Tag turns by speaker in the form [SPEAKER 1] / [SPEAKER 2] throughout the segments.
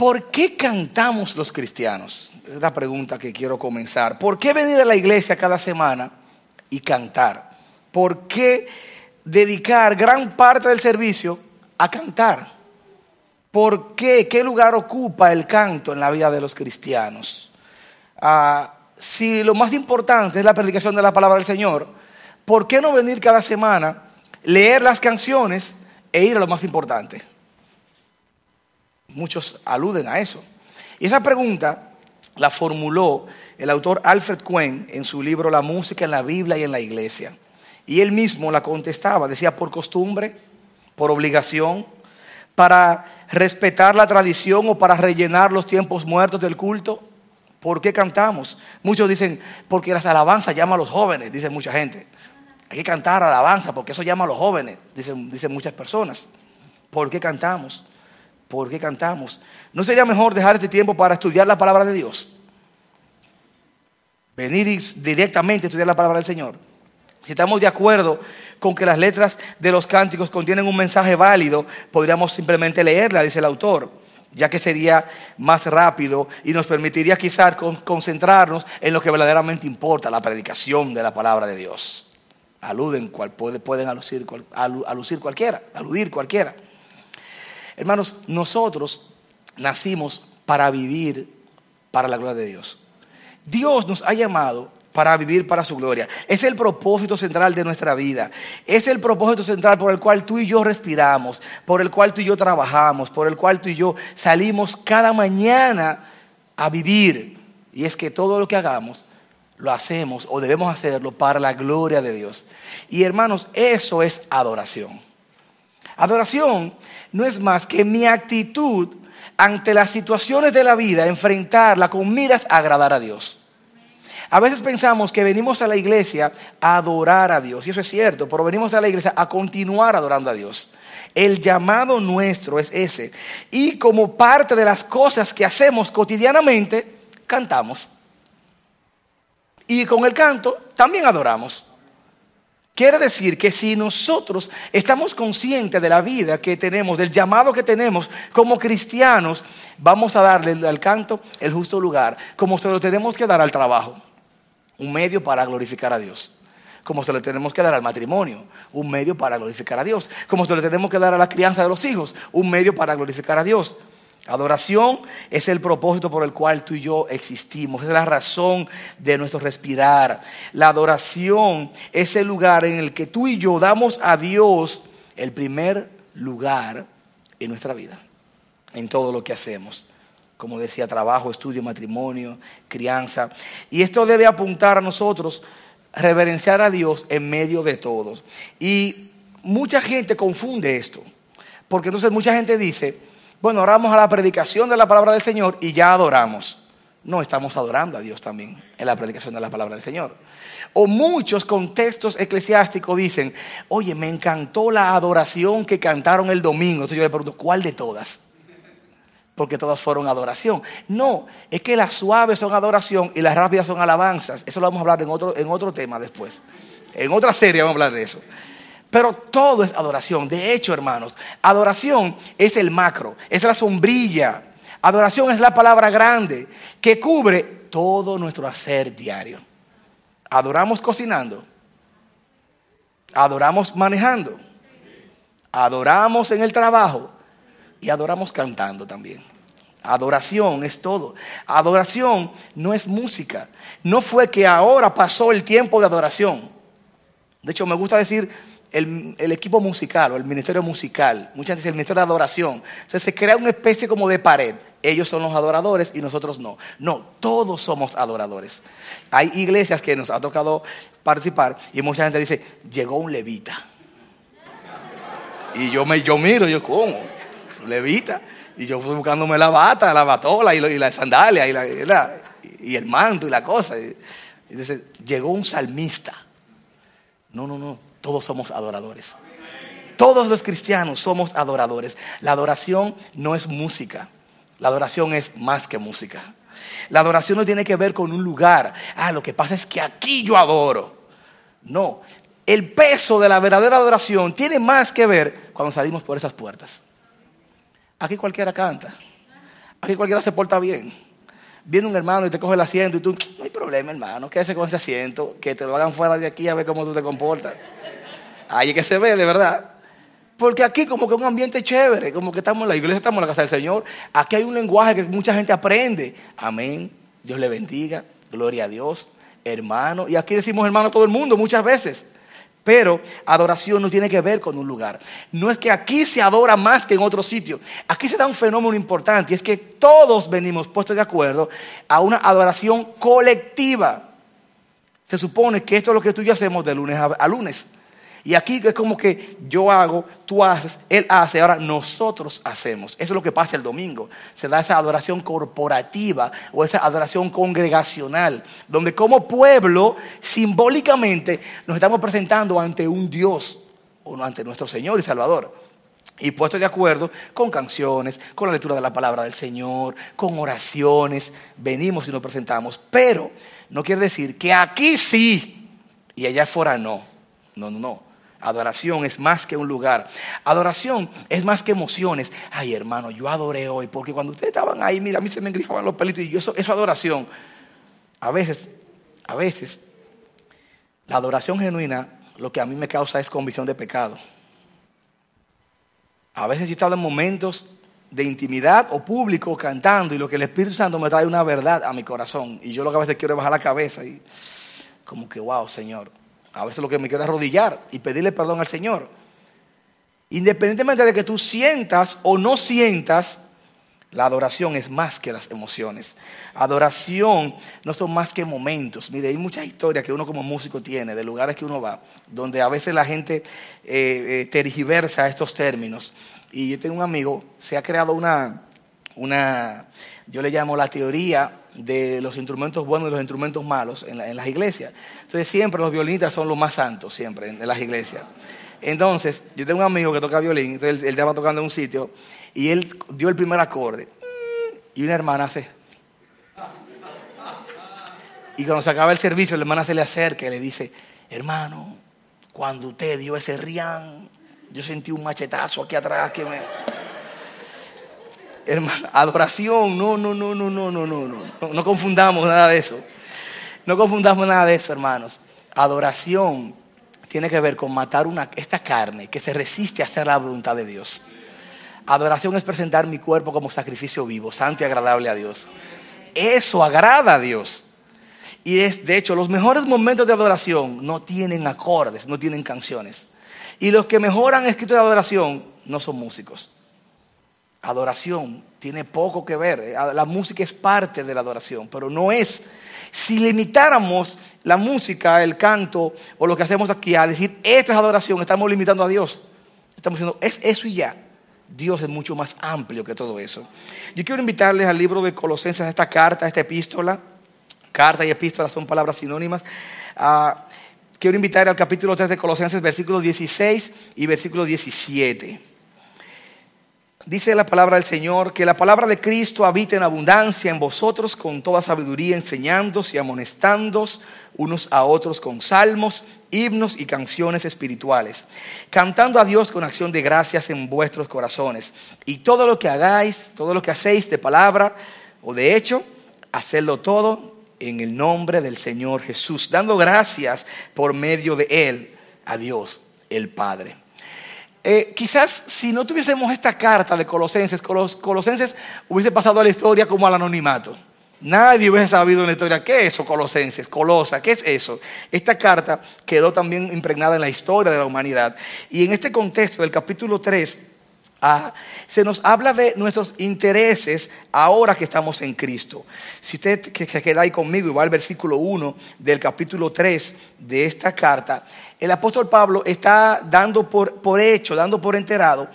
[SPEAKER 1] ¿Por qué cantamos los cristianos? Es la pregunta que quiero comenzar. ¿Por qué venir a la iglesia cada semana y cantar? ¿Por qué dedicar gran parte del servicio a cantar? ¿Por qué? ¿Qué lugar ocupa el canto en la vida de los cristianos? Ah, si lo más importante es la predicación de la palabra del Señor, ¿por qué no venir cada semana, leer las canciones e ir a lo más importante? Muchos aluden a eso. Y esa pregunta la formuló el autor Alfred Quinn en su libro La música en la Biblia y en la iglesia. Y él mismo la contestaba, decía, por costumbre, por obligación, para respetar la tradición o para rellenar los tiempos muertos del culto. ¿Por qué cantamos? Muchos dicen, porque las alabanzas llaman a los jóvenes, dice mucha gente. Hay que cantar alabanza porque eso llama a los jóvenes, dicen, dicen muchas personas. ¿Por qué cantamos? ¿Por qué cantamos? ¿No sería mejor dejar este tiempo para estudiar la palabra de Dios? Venir directamente a estudiar la palabra del Señor. Si estamos de acuerdo con que las letras de los cánticos contienen un mensaje válido, podríamos simplemente leerla, dice el autor, ya que sería más rápido y nos permitiría quizás concentrarnos en lo que verdaderamente importa, la predicación de la palabra de Dios. Aluden, pueden alucir, cualquiera, aludir cualquiera. Hermanos, nosotros nacimos para vivir para la gloria de Dios. Dios nos ha llamado para vivir para su gloria. Es el propósito central de nuestra vida. Es el propósito central por el cual tú y yo respiramos, por el cual tú y yo trabajamos, por el cual tú y yo salimos cada mañana a vivir. Y es que todo lo que hagamos lo hacemos o debemos hacerlo para la gloria de Dios. Y hermanos, eso es adoración. Adoración no es más que mi actitud ante las situaciones de la vida, enfrentarla con miras a agradar a Dios. A veces pensamos que venimos a la iglesia a adorar a Dios, y eso es cierto, pero venimos a la iglesia a continuar adorando a Dios. El llamado nuestro es ese. Y como parte de las cosas que hacemos cotidianamente, cantamos. Y con el canto también adoramos. Quiere decir que si nosotros estamos conscientes de la vida que tenemos, del llamado que tenemos como cristianos, vamos a darle al canto el justo lugar, como se lo tenemos que dar al trabajo, un medio para glorificar a Dios. Como se lo tenemos que dar al matrimonio, un medio para glorificar a Dios. Como se lo tenemos que dar a la crianza de los hijos, un medio para glorificar a Dios. Adoración es el propósito por el cual tú y yo existimos, es la razón de nuestro respirar. La adoración es el lugar en el que tú y yo damos a Dios el primer lugar en nuestra vida, en todo lo que hacemos. Como decía, trabajo, estudio, matrimonio, crianza. Y esto debe apuntar a nosotros, reverenciar a Dios en medio de todos. Y mucha gente confunde esto, porque entonces mucha gente dice, bueno, oramos a la predicación de la palabra del Señor y ya adoramos. No, estamos adorando a Dios también en la predicación de la palabra del Señor. O muchos contextos eclesiásticos dicen, oye, me encantó la adoración que cantaron el domingo. Entonces yo le pregunto, ¿cuál de todas? Porque todas fueron adoración. No, es que las suaves son adoración y las rápidas son alabanzas. Eso lo vamos a hablar en otro, en otro tema después. En otra serie vamos a hablar de eso. Pero todo es adoración. De hecho, hermanos, adoración es el macro, es la sombrilla. Adoración es la palabra grande que cubre todo nuestro hacer diario. Adoramos cocinando. Adoramos manejando. Adoramos en el trabajo. Y adoramos cantando también. Adoración es todo. Adoración no es música. No fue que ahora pasó el tiempo de adoración. De hecho, me gusta decir el, equipo musical o el ministerio musical, muchas veces el ministerio de adoración. Entonces se crea una especie como de pared. Ellos son los adoradores y nosotros no. No, todos somos adoradores. Hay iglesias que nos ha tocado participar y mucha gente dice, llegó un levita. Y yo, me, yo miro, yo, ¿cómo? levita. Y yo fui buscándome la bata, la batola y, la sandalia y, la, y, el manto y la cosa. Y, y dice, llegó un salmista. No, no, no todos somos adoradores. Todos los cristianos somos adoradores. La adoración no es música. La adoración es más que música. La adoración no tiene que ver con un lugar. Ah, lo que pasa es que aquí yo adoro. No, el peso de la verdadera adoración tiene más que ver cuando salimos por esas puertas. Aquí cualquiera canta. Aquí cualquiera se porta bien. Viene un hermano y te coge el asiento y tú, no hay problema, hermano, quédese con ese asiento, que te lo hagan fuera de aquí a ver cómo tú te comportas. Ahí es que se ve, de verdad. Porque aquí como que un ambiente chévere, como que estamos en la iglesia, estamos en la casa del Señor. Aquí hay un lenguaje que mucha gente aprende. Amén. Dios le bendiga. Gloria a Dios. Hermano. Y aquí decimos hermano a todo el mundo muchas veces. Pero adoración no tiene que ver con un lugar. No es que aquí se adora más que en otro sitio. Aquí se da un fenómeno importante y es que todos venimos puestos de acuerdo a una adoración colectiva. Se supone que esto es lo que tú y yo hacemos de lunes a lunes. Y aquí es como que yo hago, tú haces, él hace, ahora nosotros hacemos. Eso es lo que pasa el domingo. Se da esa adoración corporativa o esa adoración congregacional, donde como pueblo simbólicamente nos estamos presentando ante un Dios o ante nuestro Señor y Salvador. Y puesto de acuerdo con canciones, con la lectura de la palabra del Señor, con oraciones, venimos y nos presentamos. Pero no quiere decir que aquí sí y allá afuera no. No, no, no. Adoración es más que un lugar. Adoración es más que emociones. Ay, hermano, yo adoré hoy, porque cuando ustedes estaban ahí, mira, a mí se me engrifaban los pelitos y yo, eso, eso adoración. A veces, a veces, la adoración genuina lo que a mí me causa es convicción de pecado. A veces yo he estado en momentos de intimidad o público cantando y lo que el Espíritu Santo me trae una verdad a mi corazón. Y yo lo que a veces quiero es bajar la cabeza y como que, wow, Señor, a veces lo que me quiero es arrodillar y pedirle perdón al Señor. Independientemente de que tú sientas o no sientas, la adoración es más que las emociones. Adoración no son más que momentos. Mire, hay muchas historias que uno como músico tiene de lugares que uno va, donde a veces la gente eh, eh, tergiversa estos términos. Y yo tengo un amigo, se ha creado una, una, yo le llamo la teoría de los instrumentos buenos y los instrumentos malos en, las iglesias. Entonces siempre los violinistas son los más santos, siempre en, las iglesias. Entonces, yo tengo un amigo que toca violín, entonces él, él, estaba tocando en un sitio y él dio el primer acorde. Y una hermana hace. Y cuando se acaba el servicio, la hermana se le acerca y le dice, hermano, cuando usted dio ese rián, yo sentí un machetazo aquí atrás que me hermano, adoración, no, no, no, no, no, no, no, no, no confundamos nada de eso. No confundamos nada de eso, hermanos. Adoración tiene que ver con matar una, esta carne que se resiste a hacer la voluntad de Dios. Adoración es presentar mi cuerpo como sacrificio vivo, santo y agradable a Dios. Eso agrada a Dios. Y es, de hecho, los mejores momentos de adoración no tienen acordes, no tienen canciones. Y los que mejor han escrito de adoración no son músicos adoración tiene poco que ver. Eh, la música es parte de la adoración, pero no es. Si limitáramos la música, el canto o lo que hacemos aquí a decir esto es adoración, estamos limitando a Dios. Estamos diciendo es eso y ya. Dios es mucho más amplio que todo eso. Yo quiero invitarles al libro de Colosenses, a esta carta, a esta epístola. Carta y epístola son palabras sinónimas. Ah, quiero invitar al capítulo 3 de Colosenses, versículo 16 y versículo 17. Dice la palabra del Señor, que la palabra de Cristo habite en abundancia en vosotros con toda sabiduría, enseñándos y amonestándos unos a otros con salmos, himnos y canciones espirituales, cantando a Dios con acción de gracias en vuestros corazones. Y todo lo que hagáis, todo lo que hacéis de palabra o de hecho, hacedlo todo en el nombre del Señor Jesús, dando gracias por medio de Él a Dios el Padre. Eh, quizás si no tuviésemos esta carta de Colosenses, Colosenses hubiese pasado a la historia como al anonimato. Nadie hubiese sabido en la historia qué es eso, Colosenses, Colosa, qué es eso. Esta carta quedó también impregnada en la historia de la humanidad. Y en este contexto del capítulo 3, ah, se nos habla de nuestros intereses ahora que estamos en Cristo. Si usted que, queda ahí conmigo y va al versículo 1 del capítulo 3 de esta carta, el apóstol Pablo está dando por, por hecho, dando por enterado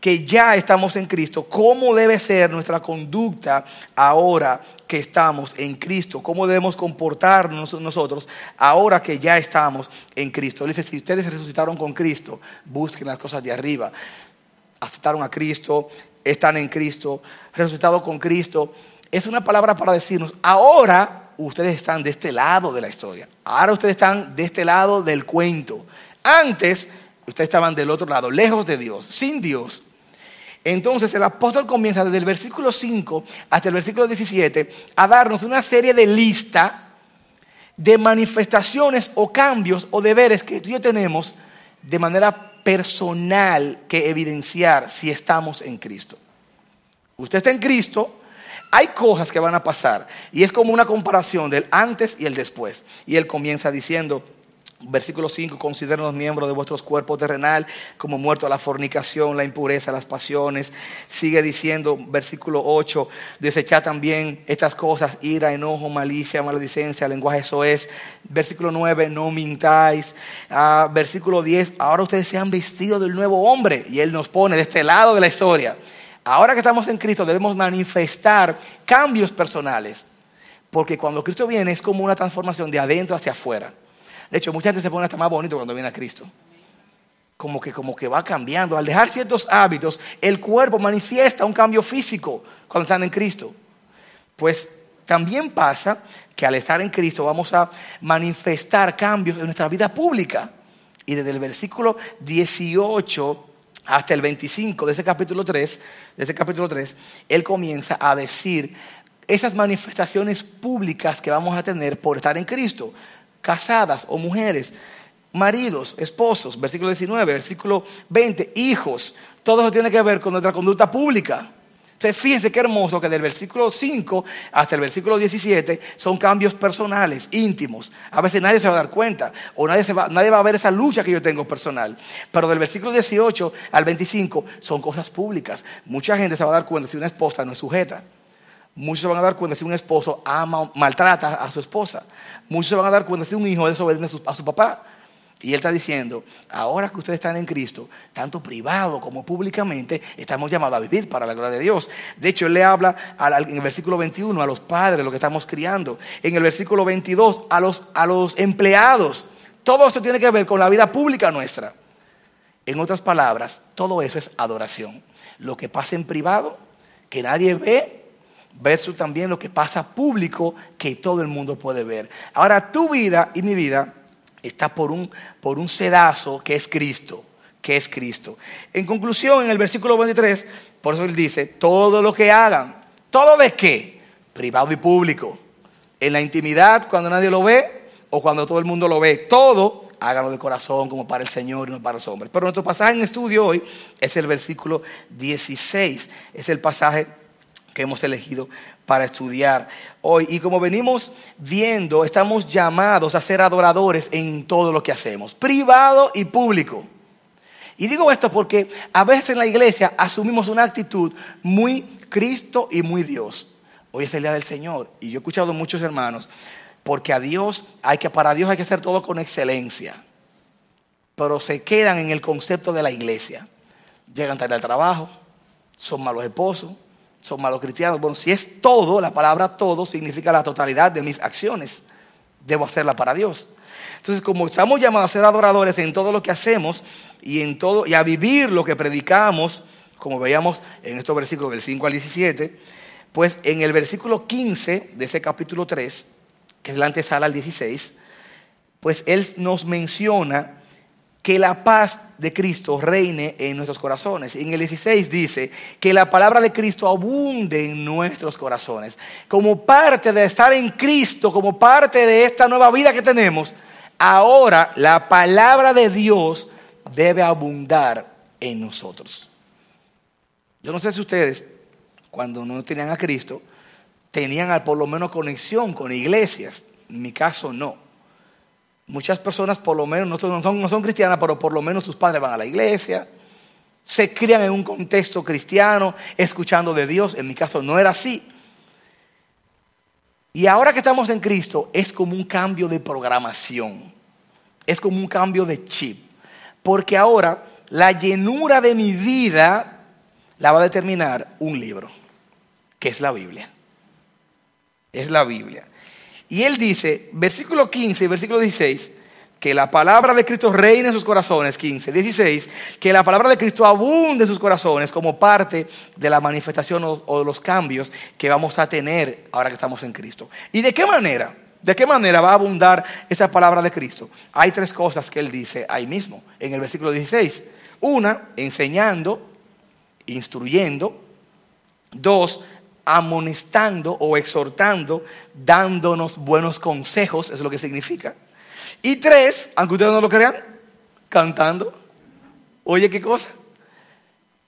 [SPEAKER 1] que ya estamos en Cristo, cómo debe ser nuestra conducta ahora que estamos en Cristo, cómo debemos comportarnos nosotros ahora que ya estamos en Cristo. Él dice, si ustedes resucitaron con Cristo, busquen las cosas de arriba. Aceptaron a Cristo, están en Cristo, resucitados con Cristo. Es una palabra para decirnos, ahora ustedes están de este lado de la historia. Ahora ustedes están de este lado del cuento. Antes ustedes estaban del otro lado, lejos de Dios, sin Dios. Entonces el apóstol comienza desde el versículo 5 hasta el versículo 17 a darnos una serie de lista de manifestaciones o cambios o deberes que tú y yo tenemos de manera personal que evidenciar si estamos en Cristo. Usted está en Cristo, hay cosas que van a pasar y es como una comparación del antes y el después. Y él comienza diciendo, Versículo 5, consideren los miembros de vuestros cuerpos terrenal como muertos a la fornicación, la impureza, las pasiones. Sigue diciendo, versículo 8, desechad también estas cosas, ira, enojo, malicia, maledicencia, lenguaje es Versículo 9, no mintáis. Ah, versículo 10, ahora ustedes se han vestido del nuevo hombre. Y Él nos pone de este lado de la historia. Ahora que estamos en Cristo debemos manifestar cambios personales. Porque cuando Cristo viene es como una transformación de adentro hacia afuera. De hecho, mucha gente se pone hasta más bonito cuando viene a Cristo. Como que, como que va cambiando. Al dejar ciertos hábitos, el cuerpo manifiesta un cambio físico cuando están en Cristo. Pues también pasa que al estar en Cristo vamos a manifestar cambios en nuestra vida pública. Y desde el versículo 18 hasta el 25 de ese capítulo 3, de ese capítulo 3, él comienza a decir esas manifestaciones públicas que vamos a tener por estar en Cristo casadas o mujeres, maridos, esposos, versículo 19, versículo 20, hijos. Todo eso tiene que ver con nuestra conducta pública. Entonces, fíjense qué hermoso que del versículo 5 hasta el versículo 17 son cambios personales, íntimos. A veces nadie se va a dar cuenta o nadie, nadie va a ver esa lucha que yo tengo personal. Pero del versículo 18 al 25 son cosas públicas. Mucha gente se va a dar cuenta si una esposa no es sujeta. Muchos se van a dar cuenta si un esposo ama, maltrata a su esposa. Muchos se van a dar cuenta si un hijo desobedece a su papá. Y él está diciendo, ahora que ustedes están en Cristo, tanto privado como públicamente, estamos llamados a vivir para la gloria de Dios. De hecho, él le habla en el versículo 21 a los padres, lo que estamos criando. En el versículo 22 a los, a los empleados. Todo eso tiene que ver con la vida pública nuestra. En otras palabras, todo eso es adoración. Lo que pasa en privado, que nadie ve, versus también lo que pasa público que todo el mundo puede ver. Ahora tu vida y mi vida está por un, por un sedazo que es Cristo, que es Cristo. En conclusión, en el versículo 23, por eso él dice, todo lo que hagan, ¿todo de qué? Privado y público. En la intimidad, cuando nadie lo ve, o cuando todo el mundo lo ve, todo háganlo de corazón como para el Señor y no para los hombres. Pero nuestro pasaje en estudio hoy es el versículo 16, es el pasaje que hemos elegido para estudiar hoy. Y como venimos viendo, estamos llamados a ser adoradores en todo lo que hacemos, privado y público. Y digo esto porque a veces en la iglesia asumimos una actitud muy Cristo y muy Dios. Hoy es el día del Señor y yo he escuchado a muchos hermanos porque a Dios hay que para Dios hay que hacer todo con excelencia. Pero se quedan en el concepto de la iglesia. Llegan tarde al trabajo, son malos esposos, son malos cristianos. Bueno, si es todo, la palabra todo significa la totalidad de mis acciones. Debo hacerla para Dios. Entonces, como estamos llamados a ser adoradores en todo lo que hacemos y en todo y a vivir lo que predicamos, como veíamos en estos versículos del 5 al 17, pues en el versículo 15 de ese capítulo 3, que es la antesala al 16, pues él nos menciona que la paz de Cristo reine en nuestros corazones. En el 16 dice que la palabra de Cristo abunde en nuestros corazones. Como parte de estar en Cristo, como parte de esta nueva vida que tenemos, ahora la palabra de Dios debe abundar en nosotros. Yo no sé si ustedes, cuando no tenían a Cristo, tenían por lo menos conexión con iglesias. En mi caso no. Muchas personas por lo menos no son, no son cristianas, pero por lo menos sus padres van a la iglesia, se crían en un contexto cristiano, escuchando de Dios. En mi caso no era así. Y ahora que estamos en Cristo es como un cambio de programación, es como un cambio de chip, porque ahora la llenura de mi vida la va a determinar un libro, que es la Biblia. Es la Biblia. Y él dice, versículo 15 y versículo 16, que la palabra de Cristo reine en sus corazones, 15, 16, que la palabra de Cristo abunde en sus corazones como parte de la manifestación o, de los cambios que vamos a tener ahora que estamos en Cristo. ¿Y de qué manera? ¿De qué manera va a abundar esa palabra de Cristo? Hay tres cosas que él dice ahí mismo, en el versículo 16. Una, enseñando instruyendo. Dos, amonestando o exhortando, dándonos buenos consejos, es lo que significa. Y tres, aunque ustedes no lo crean, cantando. Oye, ¿qué cosa?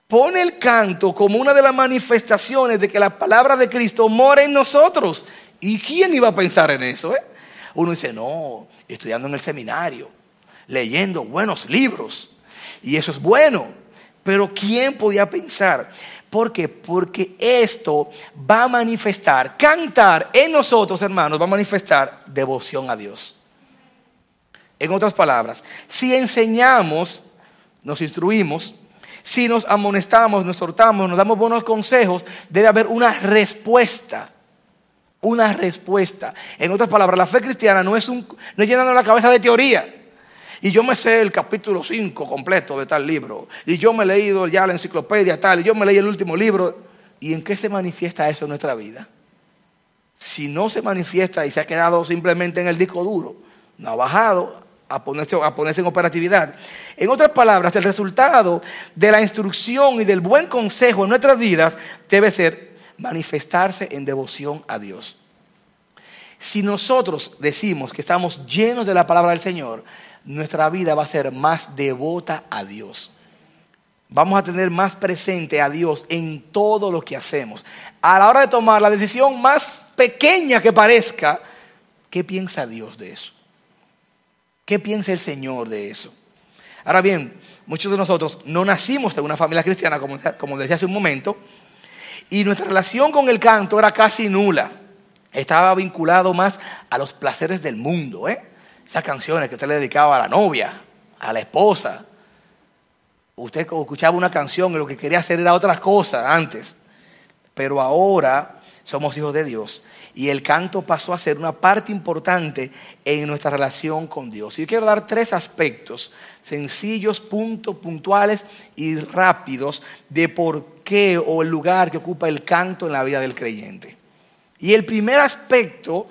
[SPEAKER 1] Pone el canto como una de las manifestaciones de que la palabra de Cristo mora en nosotros. ¿Y quién iba a pensar en eso? Eh? Uno dice, no, estudiando en el seminario, leyendo buenos libros. Y eso es bueno. Pero ¿quién podía pensar? ¿Por qué? Porque esto va a manifestar, cantar en nosotros, hermanos, va a manifestar devoción a Dios. En otras palabras, si enseñamos, nos instruimos, si nos amonestamos, nos exhortamos, nos damos buenos consejos, debe haber una respuesta. Una respuesta. En otras palabras, la fe cristiana no es, un, no es llenando la cabeza de teoría. Y yo me sé el capítulo 5 completo de tal libro. Y yo me he leído ya la enciclopedia tal. Y yo me leí el último libro. ¿Y en qué se manifiesta eso en nuestra vida? Si no se manifiesta y se ha quedado simplemente en el disco duro, no ha bajado a ponerse, a ponerse en operatividad. En otras palabras, el resultado de la instrucción y del buen consejo en nuestras vidas debe ser manifestarse en devoción a Dios. Si nosotros decimos que estamos llenos de la palabra del Señor, nuestra vida va a ser más devota a Dios. Vamos a tener más presente a Dios en todo lo que hacemos. A la hora de tomar la decisión más pequeña que parezca, ¿qué piensa Dios de eso? ¿Qué piensa el Señor de eso? Ahora bien, muchos de nosotros no nacimos en una familia cristiana, como, como decía hace un momento, y nuestra relación con el canto era casi nula. Estaba vinculado más a los placeres del mundo, ¿eh? Esas canciones que usted le dedicaba a la novia, a la esposa. Usted escuchaba una canción y lo que quería hacer era otras cosas antes. Pero ahora somos hijos de Dios y el canto pasó a ser una parte importante en nuestra relación con Dios. Y yo quiero dar tres aspectos sencillos, puntuales y rápidos de por qué o el lugar que ocupa el canto en la vida del creyente. Y el primer aspecto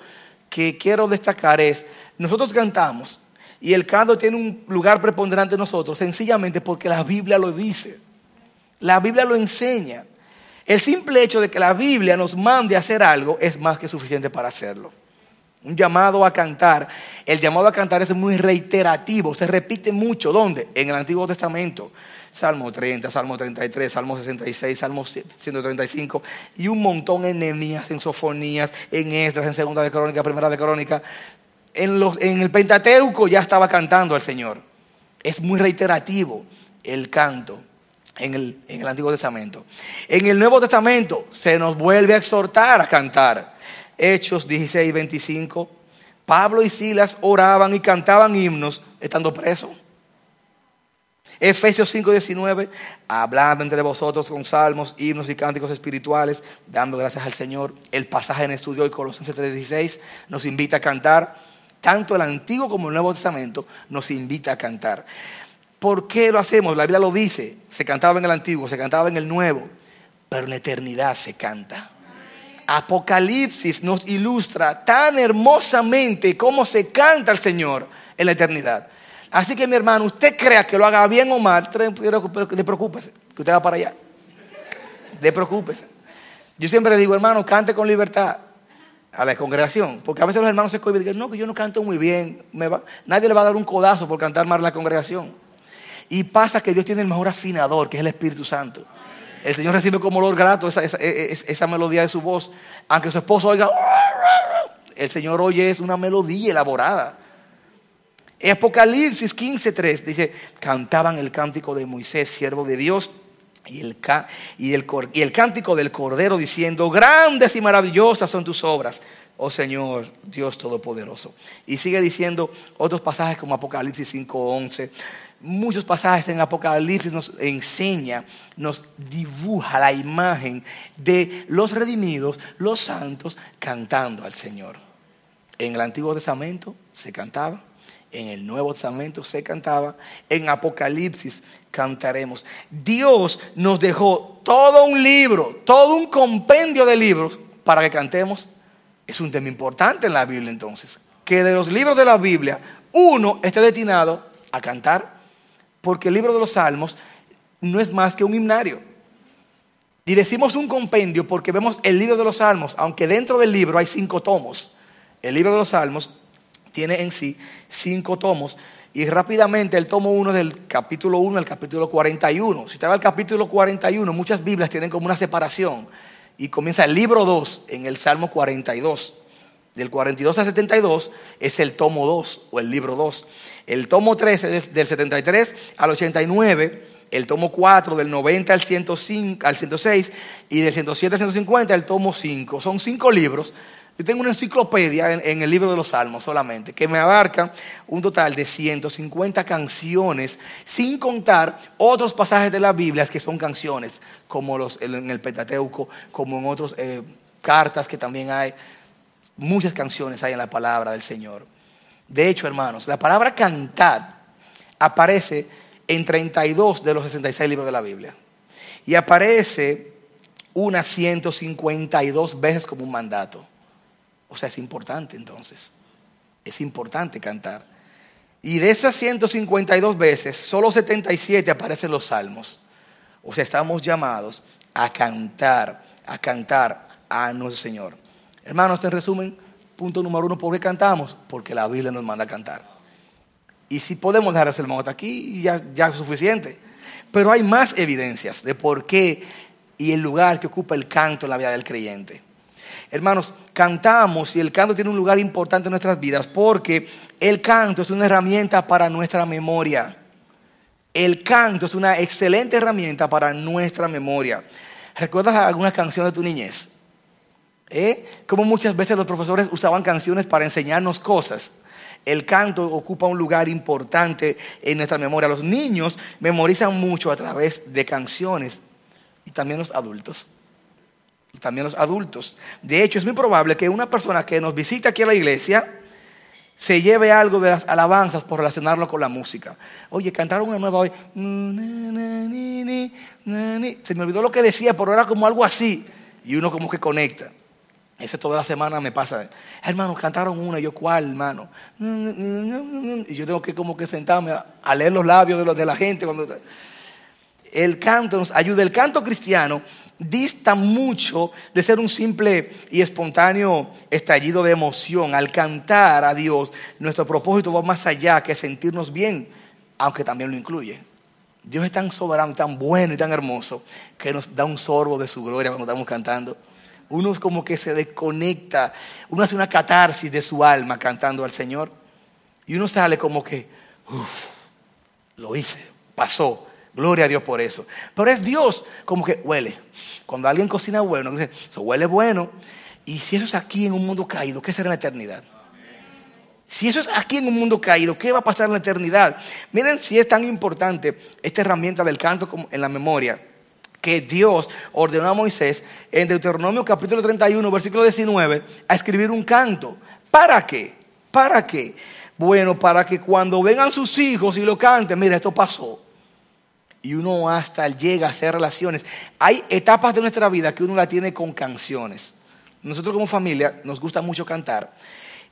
[SPEAKER 1] que quiero destacar es nosotros cantamos y el canto tiene un lugar preponderante en nosotros sencillamente porque la Biblia lo dice. La Biblia lo enseña. El simple hecho de que la Biblia nos mande a hacer algo es más que suficiente para hacerlo. Un llamado a cantar. El llamado a cantar es muy reiterativo, se repite mucho. ¿Dónde? En el Antiguo Testamento. Salmo 30, Salmo 33, Salmo 66, Salmo 135 y un montón en Nehemías, en Sofonías, en Esdras, en Segunda de Crónica, Primera de Crónica en, el Pentateuco ya estaba cantando al Señor. Es muy reiterativo el canto en el, Antiguo Testamento. En el Nuevo Testamento se nos vuelve a exhortar a cantar. Hechos 16, 25. Pablo y Silas oraban y cantaban himnos estando presos. Efesios 5, 19, hablando entre vosotros con salmos, himnos y cánticos espirituales, dando gracias al Señor. El pasaje en estudio de Colosenses 3, 16 nos invita a cantar tanto el Antiguo como el Nuevo Testamento nos invita a cantar. ¿Por qué lo hacemos? La Biblia lo dice. Se cantaba en el Antiguo, se cantaba en el Nuevo, pero en la eternidad se canta. Apocalipsis nos ilustra tan hermosamente cómo se canta el Señor en la eternidad. Así que mi hermano, usted crea que lo haga bien o mal, de preocúpese, que usted va para allá. De. Yo siempre digo, hermano, cante con libertad a la congregación. Porque a veces los hermanos se cohiben y dicen, no, que yo no canto muy bien. nadie le va a dar un codazo por cantar mal en la congregación. Y pasa que Dios tiene el mejor afinador, que es el Espíritu Santo. El Señor recibe como olor grato esa, esa, melodía de su voz. Aunque su esposo oiga, el Señor oye es una melodía elaborada. Apocalipsis 15:3 dice, cantaban el cántico de Moisés, siervo de Dios, y el, y, el, y el cántico del Cordero diciendo, grandes y maravillosas son tus obras, oh Señor, Dios Todopoderoso. Y sigue diciendo otros pasajes como Apocalipsis 5.11. Muchos pasajes en Apocalipsis nos enseña, nos dibuja la imagen de los redimidos, los santos, cantando al Señor. En el Antiguo Testamento se cantaba, en el Nuevo Testamento se cantaba, en Apocalipsis cantaremos. Dios nos dejó todo un libro, todo un compendio de libros para que cantemos. Es un tema importante en la Biblia entonces. Que de los libros de la Biblia, uno esté destinado a cantar, porque el libro de los Salmos no es más que un himnario. Y decimos un compendio porque vemos el libro de los Salmos, aunque dentro del libro hay cinco tomos. El libro de los Salmos tiene en sí cinco tomos. Y rápidamente el tomo 1 del capítulo 1 al capítulo 41. Si estaba el capítulo 41, muchas Biblias tienen como una separación. Y comienza el libro 2 en el Salmo 42. Del 42 al 72 es el tomo 2 o el libro 2. El tomo 3 es del 73 al 89. El tomo 4 del 90 al, 105, al 106 y del 107 al 150 el tomo 5. Son cinco libros yo tengo una enciclopedia en, el libro de los Salmos solamente, que me abarca un total de 150 canciones, sin contar otros pasajes de la Biblia que son canciones, como en el Pentateuco, como en otras eh, cartas que también hay. Muchas canciones hay en la palabra del Señor. De hecho, hermanos, la palabra cantar aparece en 32 de los 66 libros de la Biblia. Y aparece unas 152 veces como un mandato. O sea, es importante entonces. Es importante cantar. Y de esas 152 veces, solo 77 aparecen los salmos. O sea, estamos llamados a cantar, a cantar a nuestro Señor. Hermanos, en resumen, punto número uno, ¿por qué cantamos? Porque la Biblia nos manda a cantar. Y si podemos dejar el sermón hasta aquí, ya, ya es suficiente. Pero hay más evidencias de por qué y el lugar que ocupa el canto en la vida del creyente. Hermanos, cantamos y el canto tiene un lugar importante en nuestras vidas porque el canto es una herramienta para nuestra memoria. El canto es una excelente herramienta para nuestra memoria. ¿Recuerdas alguna canción de tu niñez? ¿Eh? Como muchas veces los profesores usaban canciones para enseñarnos cosas. El canto ocupa un lugar importante en nuestra memoria. Los niños memorizan mucho a través de canciones y también los adultos también los adultos. De hecho, es muy probable que una persona que nos visita aquí a la iglesia se lleve algo de las alabanzas por relacionarlo con la música. Oye, cantaron una nueva hoy. Se me olvidó lo que decía, pero era como algo así. Y uno como que conecta. Eso toda la semana me pasa. Hermano, cantaron una, yo, ¿cuál, hermano? Y yo tengo que como que sentarme a leer los labios de, de la gente. Cuando... El canto nos ayuda. El canto cristiano dista mucho de ser un simple y espontáneo estallido de emoción. Al cantar a Dios, nuestro propósito va más allá que sentirnos bien, aunque también lo incluye. Dios es tan soberano, tan bueno y tan hermoso que nos da un sorbo de su gloria cuando estamos cantando. Uno es como que se desconecta, uno hace una catarsis de su alma cantando al Señor y uno sale como que, uff, lo hice, pasó, Gloria a Dios por eso. Pero es Dios como que huele. Cuando alguien cocina bueno, dice, eso huele bueno. Y si eso es aquí en un mundo caído, ¿qué será en la eternidad? Si eso es aquí en un mundo caído, ¿qué va a pasar en la eternidad? Miren si es tan importante esta herramienta del canto en la memoria que Dios ordenó a Moisés en Deuteronomio capítulo 31, versículo 19, a escribir un canto. ¿Para qué? ¿Para qué? Bueno, para que cuando vengan sus hijos y lo canten, mira, esto pasó y uno hasta llega a hacer relaciones. Hay etapas de nuestra vida que uno la tiene con canciones. Nosotros como familia nos gusta mucho cantar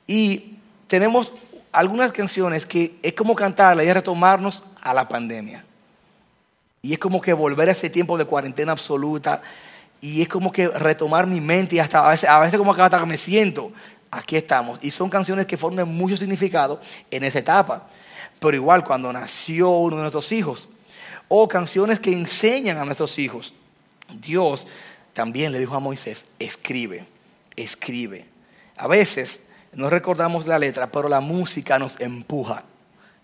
[SPEAKER 1] y tenemos algunas canciones que es como cantarla y retomarnos a la pandemia. Y es como que volver a ese tiempo de cuarentena absoluta y es como que retomar mi mente y hasta a veces, a veces como que hasta me siento, aquí estamos. Y son canciones que forman mucho significado en esa etapa. Pero igual cuando nació uno de nuestros hijos, o canciones que enseñan a nuestros hijos. Dios también le dijo a Moisés, escribe, escribe. A veces no recordamos la letra, pero la música nos empuja.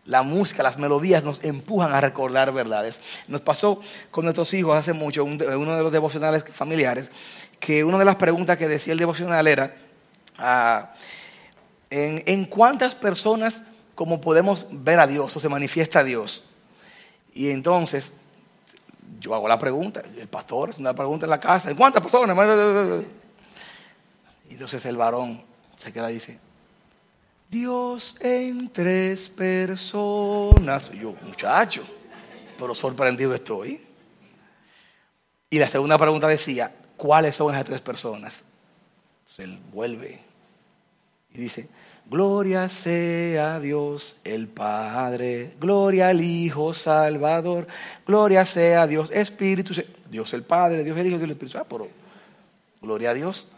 [SPEAKER 1] La música, las melodías nos empujan a recordar verdades. Nos pasó con nuestros hijos hace mucho, uno de los devocionales familiares, que una de las preguntas que decía el devocional era, ah, ¿en, ¿en cuántas personas como podemos ver a Dios o se manifiesta a Dios? Y entonces, yo hago la pregunta, el pastor hace una pregunta en la casa, ¿cuántas personas? Y entonces el varón se queda y dice, Dios en tres personas. Yo, muchacho, pero sorprendido estoy. Y la segunda pregunta decía, ¿cuáles son esas tres personas? Entonces él vuelve y dice, Gloria sea Dios el Padre, gloria al Hijo Salvador, gloria sea Dios Espíritu. Dios el Padre, Dios el Hijo, Dios el Espíritu Santo. Pero, gloria a Dios.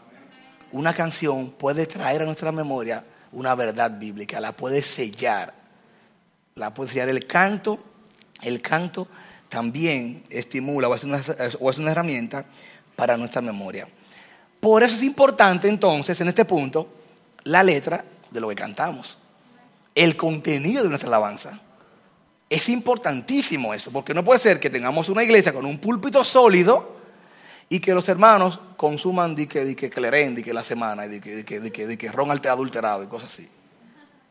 [SPEAKER 1] Una canción puede traer a nuestra memoria una verdad bíblica, la puede sellar. La puede sellar el canto. El canto también estimula o es una, o es una herramienta para nuestra memoria. Por eso es importante entonces en este punto la letra de lo que cantamos, el contenido de nuestra alabanza. Es importantísimo eso, porque no puede ser que tengamos una iglesia con un púlpito sólido y que los hermanos consuman di que, di que que la semana, di que, di que ron adulterado y cosas así.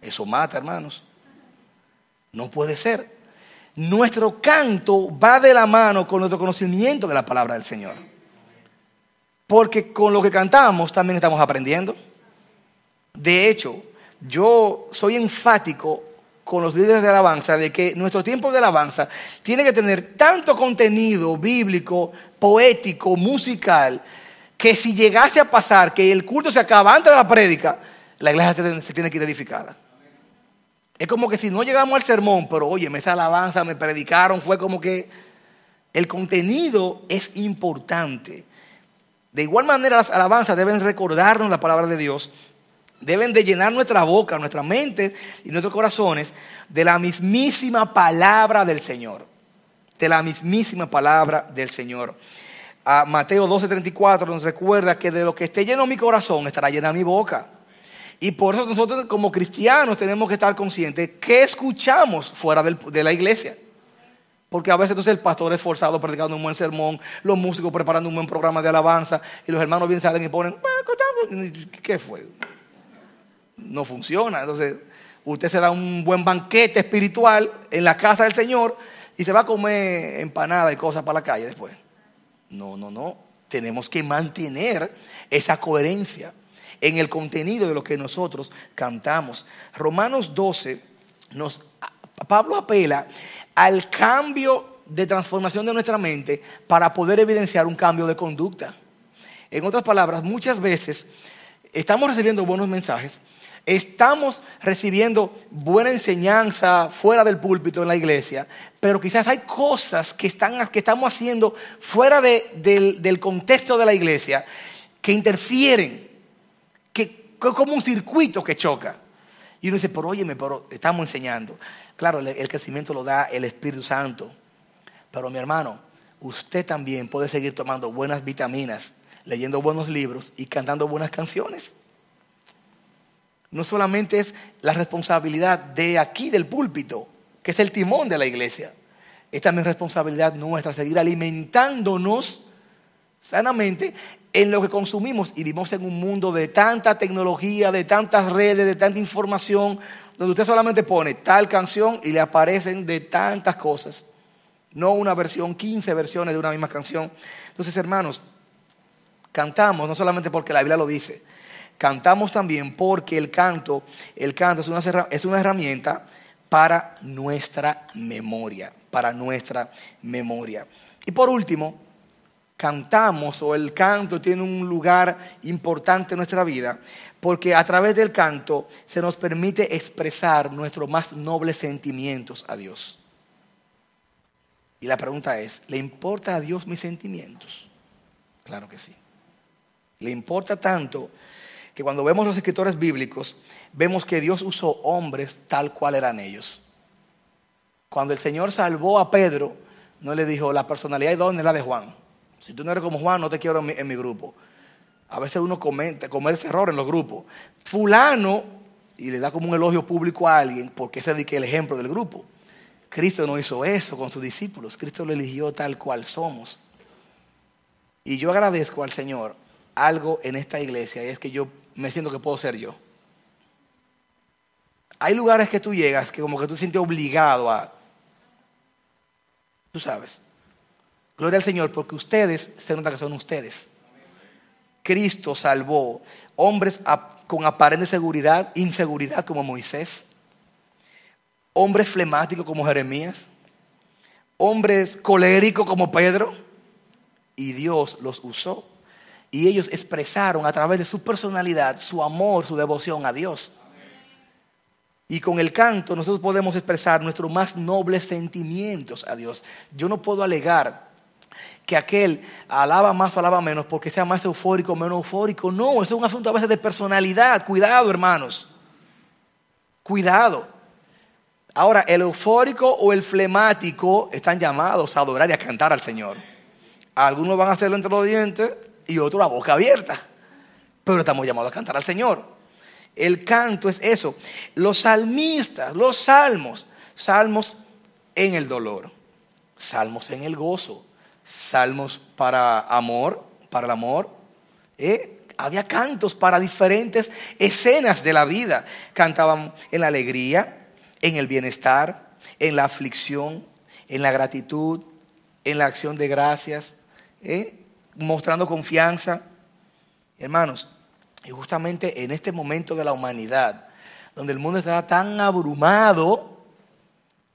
[SPEAKER 1] Eso mata, hermanos. No puede ser. Nuestro canto va de la mano con nuestro conocimiento de la palabra del Señor. Porque con lo que cantamos también estamos aprendiendo. De hecho, yo soy enfático con los líderes de alabanza de que nuestro tiempo de alabanza tiene que tener tanto contenido bíblico, poético, musical, que si llegase a pasar que el culto se acaba antes de la prédica, la iglesia se tiene que ir edificada. Es como que si no llegamos al sermón, pero oye, esa alabanza me predicaron, fue como que el contenido es importante. De igual manera las alabanzas deben recordarnos la palabra de Dios deben de llenar nuestra boca, nuestra mente y nuestros corazones de la mismísima palabra del Señor. De la mismísima palabra del Señor. A Mateo 12:34 nos recuerda que de lo que esté lleno mi corazón estará llena mi boca. Y por eso nosotros como cristianos tenemos que estar conscientes que escuchamos fuera de la iglesia. Porque a veces entonces el pastor es forzado predicando un buen sermón, los músicos preparando un buen programa de alabanza y los hermanos vienen salen y ponen, ¿qué fue? No funciona. Entonces, usted se da un buen banquete espiritual en la casa del Señor y se va a comer empanada y cosas para la calle después. No, no, no. Tenemos que mantener esa coherencia en el contenido de lo que nosotros cantamos. Romanos 12, nos, Pablo apela al cambio de transformación de nuestra mente para poder evidenciar un cambio de conducta. En otras palabras, muchas veces estamos recibiendo buenos mensajes, Estamos recibiendo buena enseñanza fuera del púlpito en la iglesia, pero quizás hay cosas que, están, que estamos haciendo fuera del, contexto de la iglesia que interfieren, que, como un circuito que choca. Y uno dice, pero óyeme, pero estamos enseñando. Claro, el crecimiento lo da el Espíritu Santo. Pero mi hermano, usted también puede seguir tomando buenas vitaminas, leyendo buenos libros y cantando buenas canciones no solamente es la responsabilidad de aquí del púlpito, que es el timón de la iglesia, es también responsabilidad nuestra seguir alimentándonos sanamente en lo que consumimos y vivimos en un mundo de tanta tecnología, de tantas redes, de tanta información, donde usted solamente pone tal canción y le aparecen de tantas cosas, no una versión, 15 versiones de una misma canción. Entonces, hermanos, cantamos no solamente porque la Biblia lo dice, Cantamos también porque el canto, el canto es una, es una herramienta para nuestra memoria, para nuestra memoria. Y por último, cantamos o el canto tiene un lugar importante en nuestra vida porque a través del canto se nos permite expresar nuestros más nobles sentimientos a Dios. Y la pregunta es, ¿le importa a Dios mis sentimientos? Claro que sí. Le importa tanto que cuando vemos los escritores bíblicos, vemos que Dios usó hombres tal cual eran ellos. Cuando el Señor salvó a Pedro, no le dijo, la personalidad idónea es la de Juan. Si tú no eres como Juan, no te quiero en mi, grupo. A veces uno comete, comete error en los grupos. Fulano, y le da como un elogio público a alguien porque ese es el ejemplo del grupo. Cristo no hizo eso con sus discípulos. Cristo lo eligió tal cual somos. Y yo agradezco al Señor algo en esta iglesia y es que yo me siento que puedo ser yo. Hay lugares que tú llegas que como que tú te sientes obligado a... Tú sabes. Gloria al Señor porque ustedes se nota que son ustedes. Cristo salvó hombres con aparente seguridad, inseguridad como Moisés, hombres flemáticos como Jeremías, hombres coléricos como Pedro, y Dios los usó y ellos expresaron a través de su personalidad su amor, su devoción a Dios. Y con el canto nosotros podemos expresar nuestros más nobles sentimientos a Dios. Yo no puedo alegar que aquel alaba más o alaba menos porque sea más eufórico o menos eufórico. No, eso es un asunto a veces de personalidad. Cuidado, hermanos. Cuidado. Ahora, el eufórico o el flemático están llamados a adorar y a cantar al Señor. Algunos van a hacerlo entre los dientes y otros la boca abierta. Pero estamos llamados a cantar al Señor. El canto es eso. Los salmistas, los salmos, salmos en el dolor, salmos en el gozo, salmos para amor, para el amor. ¿eh? Había cantos para diferentes escenas de la vida. Cantaban en la alegría, en el bienestar, en la aflicción, en la gratitud, en la acción de gracias, ¿eh? Mostrando confianza. Hermanos, y justamente en este momento de la humanidad, donde el mundo está tan abrumado,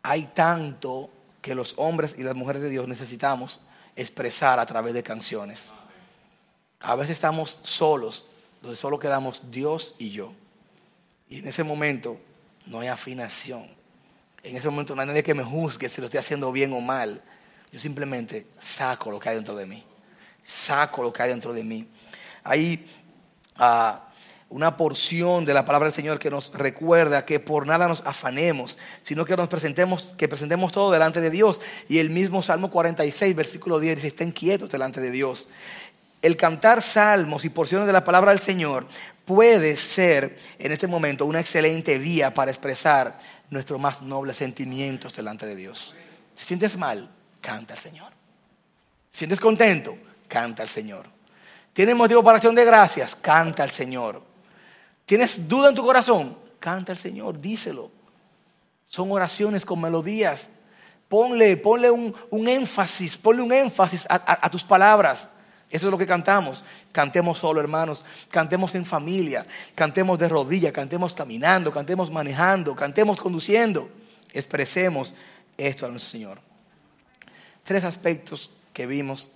[SPEAKER 1] hay tanto que los hombres y las mujeres de Dios necesitamos expresar a través de canciones. A veces estamos solos, donde solo quedamos Dios y yo. Y en ese momento no hay afinación. En ese momento no hay nadie que me juzgue si lo estoy haciendo bien o mal. Yo simplemente saco lo que hay dentro de mí. Saco lo que hay dentro de mí. Hay ah, una porción de la palabra del Señor que nos recuerda que por nada nos afanemos, sino que nos presentemos, que presentemos todo delante de Dios. Y el mismo Salmo 46, versículo 10 dice, estén quietos delante de Dios. El cantar salmos y porciones de la palabra del Señor puede ser en este momento una excelente vía para expresar nuestros más nobles sentimientos delante de Dios. Si sientes mal, canta al Señor. Si sientes contento, canta al Señor. ¿Tienes motivo para acción de gracias? Canta al Señor. ¿Tienes duda en tu corazón? Canta al Señor, díselo. Son oraciones con melodías. Ponle, ponle un, énfasis, ponle un énfasis a tus palabras. Eso es lo que cantamos. Cantemos solo, hermanos. Cantemos en familia. Cantemos de rodillas. Cantemos caminando. Cantemos manejando. Cantemos conduciendo. Expresemos esto a nuestro Señor. Tres aspectos que vimos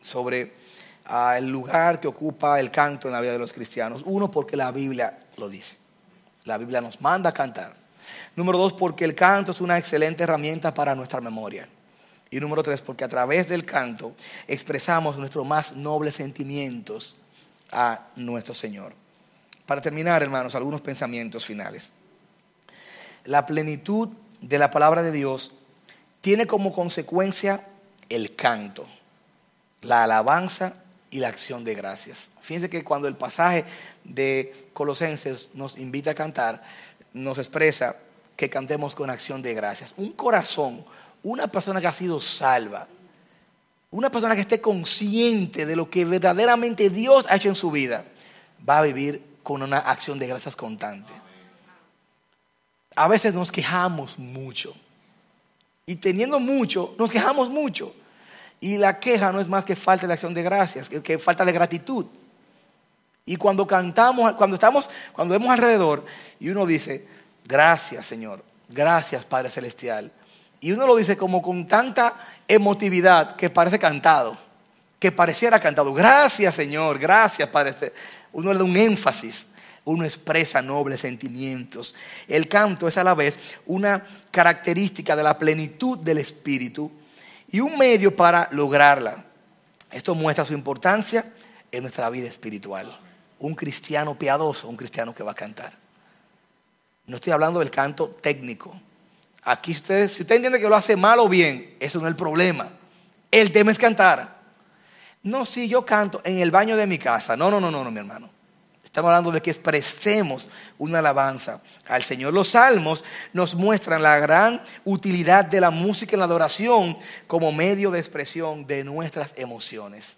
[SPEAKER 1] sobre ah, el lugar que ocupa el canto en la vida de los cristianos. Uno, porque la Biblia lo dice. La Biblia nos manda a cantar. Número dos, porque el canto es una excelente herramienta para nuestra memoria. Y número tres, porque a través del canto expresamos nuestros más nobles sentimientos a nuestro Señor. Para terminar, hermanos, algunos pensamientos finales. La plenitud de la palabra de Dios tiene como consecuencia el canto, la alabanza y la acción de gracias. Fíjense que cuando el pasaje de Colosenses nos invita a cantar, nos expresa que cantemos con acción de gracias. Un corazón una persona que ha sido salva, una persona que esté consciente de lo que verdaderamente Dios ha hecho en su vida, va a vivir con una acción de gracias constante. A veces nos quejamos mucho. Y teniendo mucho, nos quejamos mucho. Y la queja no es más que falta de acción de gracias, que falta de gratitud. Y cuando cantamos, cuando estamos, cuando vemos alrededor y uno dice, gracias Señor, gracias Padre Celestial, y uno lo dice como con tanta emotividad que parece cantado, que pareciera cantado. Gracias Señor, gracias Padre. Uno le da un énfasis, uno expresa nobles sentimientos. El canto es a la vez una característica de la plenitud del Espíritu y un medio para lograrla. Esto muestra su importancia en nuestra vida espiritual. Un cristiano piadoso, un cristiano que va a cantar. No estoy hablando del canto técnico, Aquí usted, si usted entiende que lo hace mal o bien, eso no es el problema. El tema es cantar. No, si yo canto en el baño de mi casa. No, no, no, no, no, mi hermano. Estamos hablando de que expresemos una alabanza al Señor. Los salmos nos muestran la gran utilidad de la música en la adoración como medio de expresión de nuestras emociones.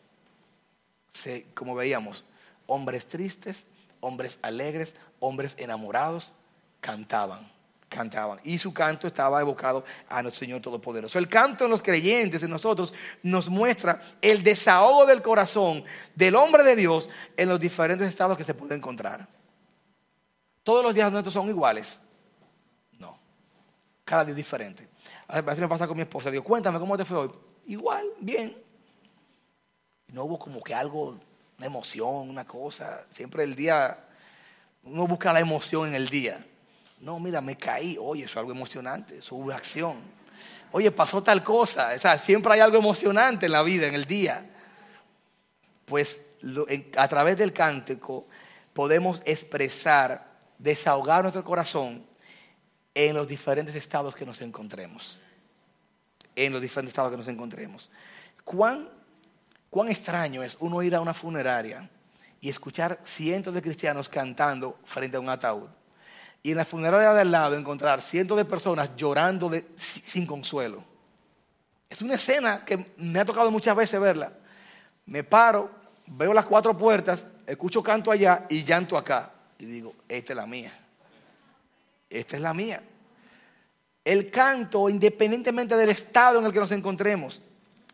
[SPEAKER 1] como veíamos, hombres tristes, hombres alegres, hombres enamorados cantaban cantaban. Y su canto estaba evocado a nuestro Señor Todopoderoso. El canto en los creyentes, en nosotros, nos muestra el desahogo del corazón del hombre de Dios en los diferentes estados que se puede encontrar. ¿Todos los días nuestros son iguales? No. Cada día es diferente. A veces me pasa con mi esposa. Digo, cuéntame cómo te fue hoy. Igual, bien. No hubo como que algo, una emoción, una cosa. Siempre el día, uno busca la emoción en el día. No, mira, me caí. Oye, eso es algo emocionante, eso es acción. Oye, pasó tal cosa. Siempre hay algo emocionante en la vida, en el día. Pues a través del cántico podemos expresar, desahogar nuestro corazón en los diferentes estados que nos encontremos. En los diferentes estados que nos encontremos. ¿Cuán, cuán extraño es uno ir a una funeraria y escuchar cientos de cristianos cantando frente a un ataúd? Y en la funeraria de al lado encontrar cientos de personas llorando sin consuelo. Es una escena que me ha tocado muchas veces verla. Me paro, veo las cuatro puertas, escucho canto allá y llanto acá. Y digo, esta es la mía. Esta es la mía. El canto, independientemente del estado en el que nos encontremos,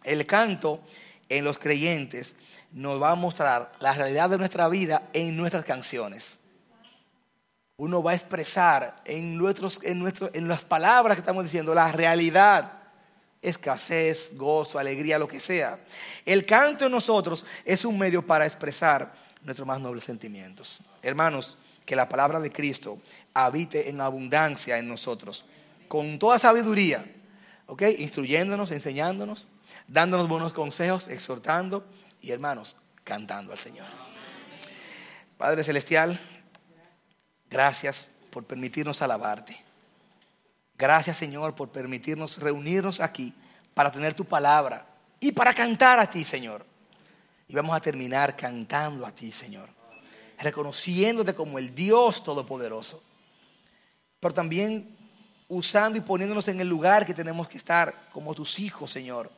[SPEAKER 1] el canto en los creyentes nos va a mostrar la realidad de nuestra vida en nuestras canciones. Uno va a expresar en, nuestros, en, nuestro, en las palabras que estamos diciendo la realidad, escasez, gozo, alegría, lo que sea. El canto en nosotros es un medio para expresar nuestros más nobles sentimientos. Hermanos, que la palabra de Cristo habite en abundancia en nosotros, con toda sabiduría. Instruyéndonos, enseñándonos, dándonos buenos consejos, exhortando y hermanos, cantando al Señor. Padre Celestial, gracias por permitirnos alabarte. Gracias Señor por permitirnos reunirnos aquí para tener tu palabra y para cantar a ti Señor. Y vamos a terminar cantando a ti Señor reconociéndote como el Dios Todopoderoso, pero también usando y poniéndonos en el lugar que tenemos que estar como tus hijos, Señor,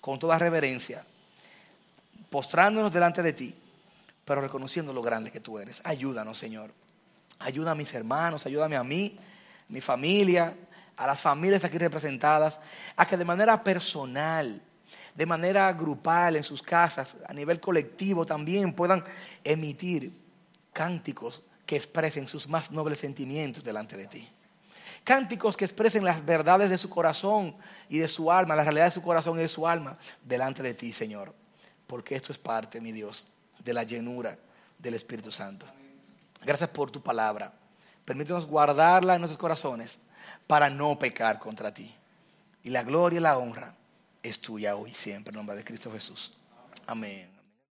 [SPEAKER 1] con toda reverencia, postrándonos delante de ti, pero reconociendo lo grande que tú eres. Ayúdanos, Señor. Ayuda a mis hermanos, ayúdame a mí, mi familia, a las familias aquí representadas, a que de manera personal, de manera grupal, en sus casas, a nivel colectivo también puedan emitir cánticos que expresen sus más nobles sentimientos delante de ti. Cánticos que expresen las verdades de su corazón y de su alma, la realidad de su corazón y de su alma delante de ti, Señor. Porque esto es parte, mi Dios, de la llenura del Espíritu Santo. Gracias por tu palabra. Permítenos guardarla en nuestros corazones para no pecar contra ti. Y la gloria y la honra es tuya hoy y siempre, en nombre de Cristo Jesús. Amén.